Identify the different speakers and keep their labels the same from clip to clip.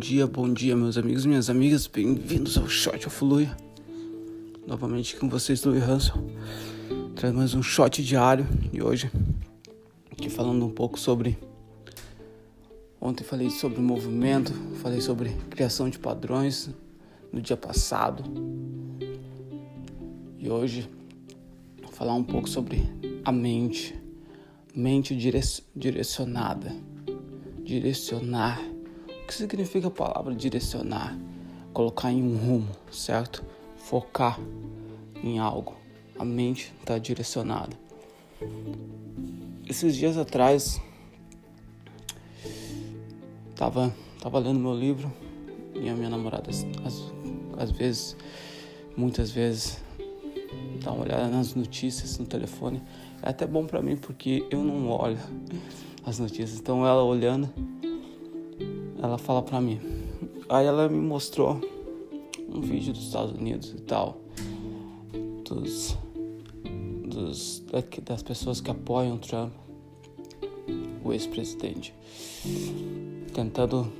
Speaker 1: dia, bom dia, meus amigos minhas amigas. Bem-vindos ao Shot of Luia. Novamente com vocês, Louis Hanson. Traz mais um shot diário e hoje aqui falando um pouco sobre. Ontem falei sobre movimento, falei sobre criação de padrões no dia passado. E hoje vou falar um pouco sobre a mente, mente direcionada, direcionar que significa a palavra direcionar? Colocar em um rumo, certo? Focar em algo. A mente está direcionada. Esses dias atrás, tava, tava lendo meu livro e a minha namorada, às, às vezes, muitas vezes, dá uma olhada nas notícias no telefone. É até bom para mim porque eu não olho as notícias. Então ela olhando, ela fala pra mim. Aí ela me mostrou um vídeo dos Estados Unidos e tal, dos, dos das pessoas que apoiam Trump, o ex-presidente, tentando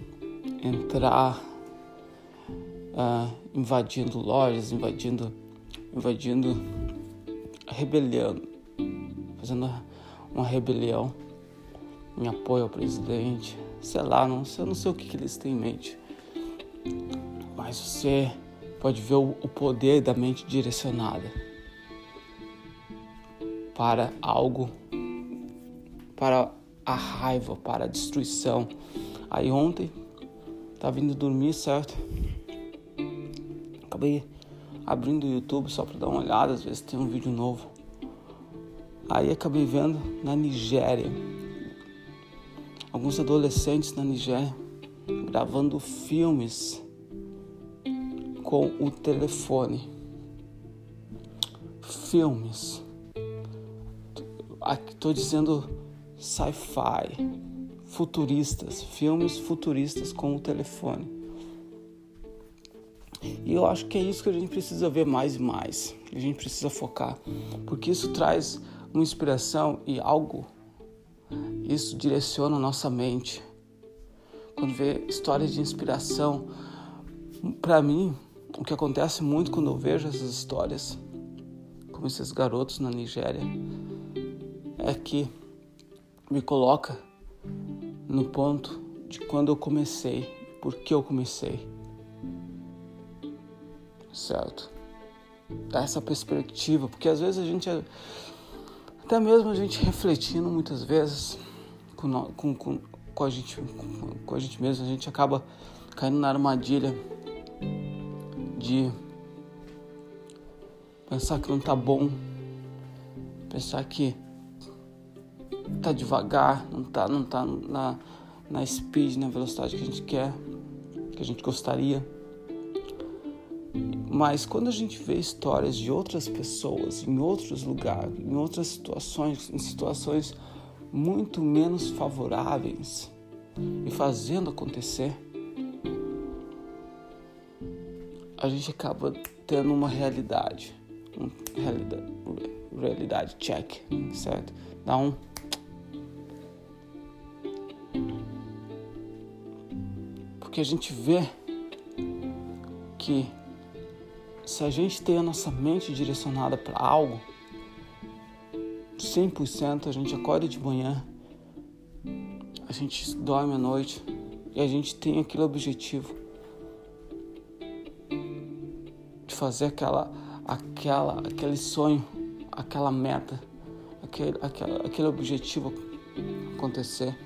Speaker 1: entrar, uh, invadindo lojas, invadindo, invadindo, rebeliando, fazendo uma rebelião em apoio ao presidente sei lá, não sei, não sei o que, que eles têm em mente. Mas você pode ver o, o poder da mente direcionada para algo, para a raiva, para a destruição. Aí ontem, tava vindo dormir, certo? Acabei abrindo o YouTube só para dar uma olhada, às vezes tem um vídeo novo. Aí acabei vendo na Nigéria alguns adolescentes na Nigéria gravando filmes com o telefone. Filmes. Aqui estou dizendo sci-fi, futuristas, filmes futuristas com o telefone. E eu acho que é isso que a gente precisa ver mais e mais. A gente precisa focar, porque isso traz uma inspiração e algo isso direciona nossa mente. Quando vê histórias de inspiração, para mim, o que acontece muito quando eu vejo essas histórias, como esses garotos na Nigéria, é que me coloca no ponto de quando eu comecei, por que eu comecei. Certo? Essa perspectiva, porque às vezes a gente, até mesmo a gente refletindo muitas vezes, com, com, com, a gente, com, com a gente mesmo, a gente acaba caindo na armadilha de pensar que não tá bom, pensar que tá devagar, não tá, não tá na, na speed, na velocidade que a gente quer, que a gente gostaria. Mas quando a gente vê histórias de outras pessoas em outros lugares, em outras situações, em situações muito menos favoráveis e fazendo acontecer, a gente acaba tendo uma realidade, uma realidade, realidade check, certo? Dá um porque a gente vê que se a gente tem a nossa mente direcionada para algo, 100%, a gente acorda de manhã, a gente dorme à noite e a gente tem aquele objetivo de fazer aquela, aquela, aquele sonho, aquela meta, aquele, aquele, aquele objetivo acontecer.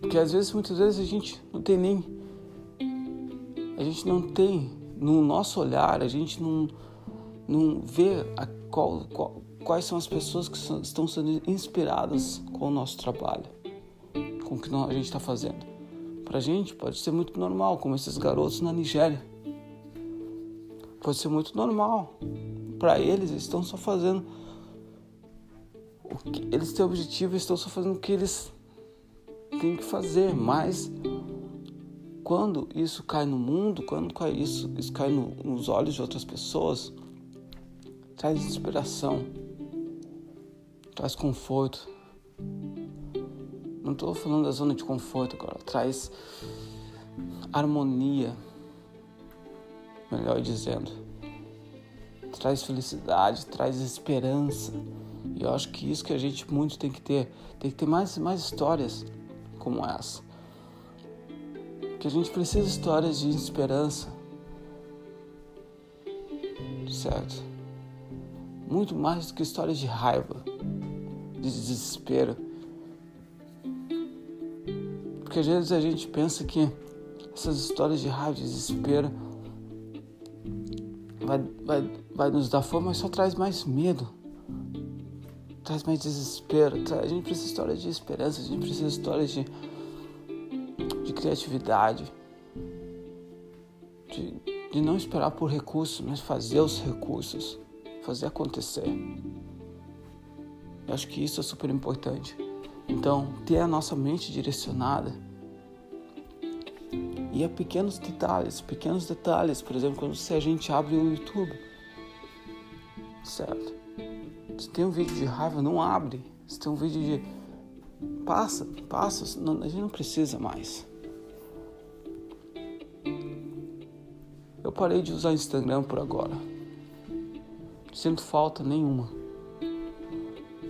Speaker 1: Porque às vezes, muitas vezes a gente não tem nem, a gente não tem no nosso olhar, a gente não, não vê a qual, qual, quais são as pessoas que são, estão sendo inspiradas com o nosso trabalho, com o que a gente está fazendo. Para a gente pode ser muito normal, como esses garotos na Nigéria. Pode ser muito normal. Para eles, eles estão só fazendo o que eles têm objetivo, estão só fazendo o que eles têm que fazer. Mas quando isso cai no mundo, quando isso, isso cai no, nos olhos de outras pessoas, traz inspiração, traz conforto. Não estou falando da zona de conforto agora. Traz harmonia, melhor dizendo. Traz felicidade, traz esperança. E eu acho que isso que a gente muito tem que ter. Tem que ter mais, mais histórias como essa. Que a gente precisa de histórias de esperança. Certo? Muito mais do que histórias de raiva, de desespero. Porque às vezes a gente pensa que essas histórias de raiva, de desespero, vai, vai, vai nos dar forma, mas só traz mais medo, traz mais desespero. A gente precisa de histórias de esperança, a gente precisa de histórias de, de criatividade, de, de não esperar por recursos, mas fazer os recursos, fazer acontecer. Eu acho que isso é super importante. Então, ter a nossa mente direcionada e a pequenos detalhes, pequenos detalhes, por exemplo, quando se a gente abre o YouTube, certo? Se tem um vídeo de raiva, não abre. Se tem um vídeo de passa, passa, não, a gente não precisa mais. Eu parei de usar Instagram por agora. Sinto falta nenhuma.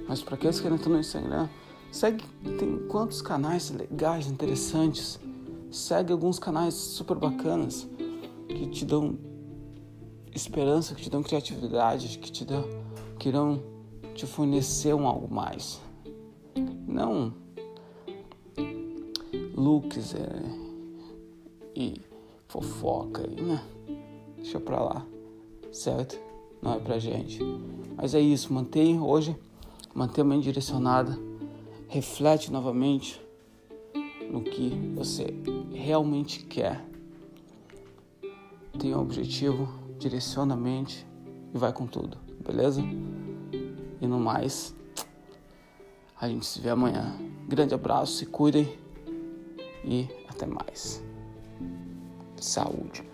Speaker 1: Mas para aqueles que não estão no Instagram, segue tem quantos canais legais, interessantes segue alguns canais super bacanas que te dão esperança, que te dão criatividade, que te dão, que irão te fornecer um algo mais. Não looks é, e fofoca, né? Deixa pra lá, certo? Não é pra gente. Mas é isso, mantém hoje, mantenha a mente direcionada, reflete novamente no que você realmente quer. Tenha um objetivo, direciona a mente e vai com tudo, beleza? E no mais, a gente se vê amanhã. Grande abraço, se cuidem e até mais. Saúde.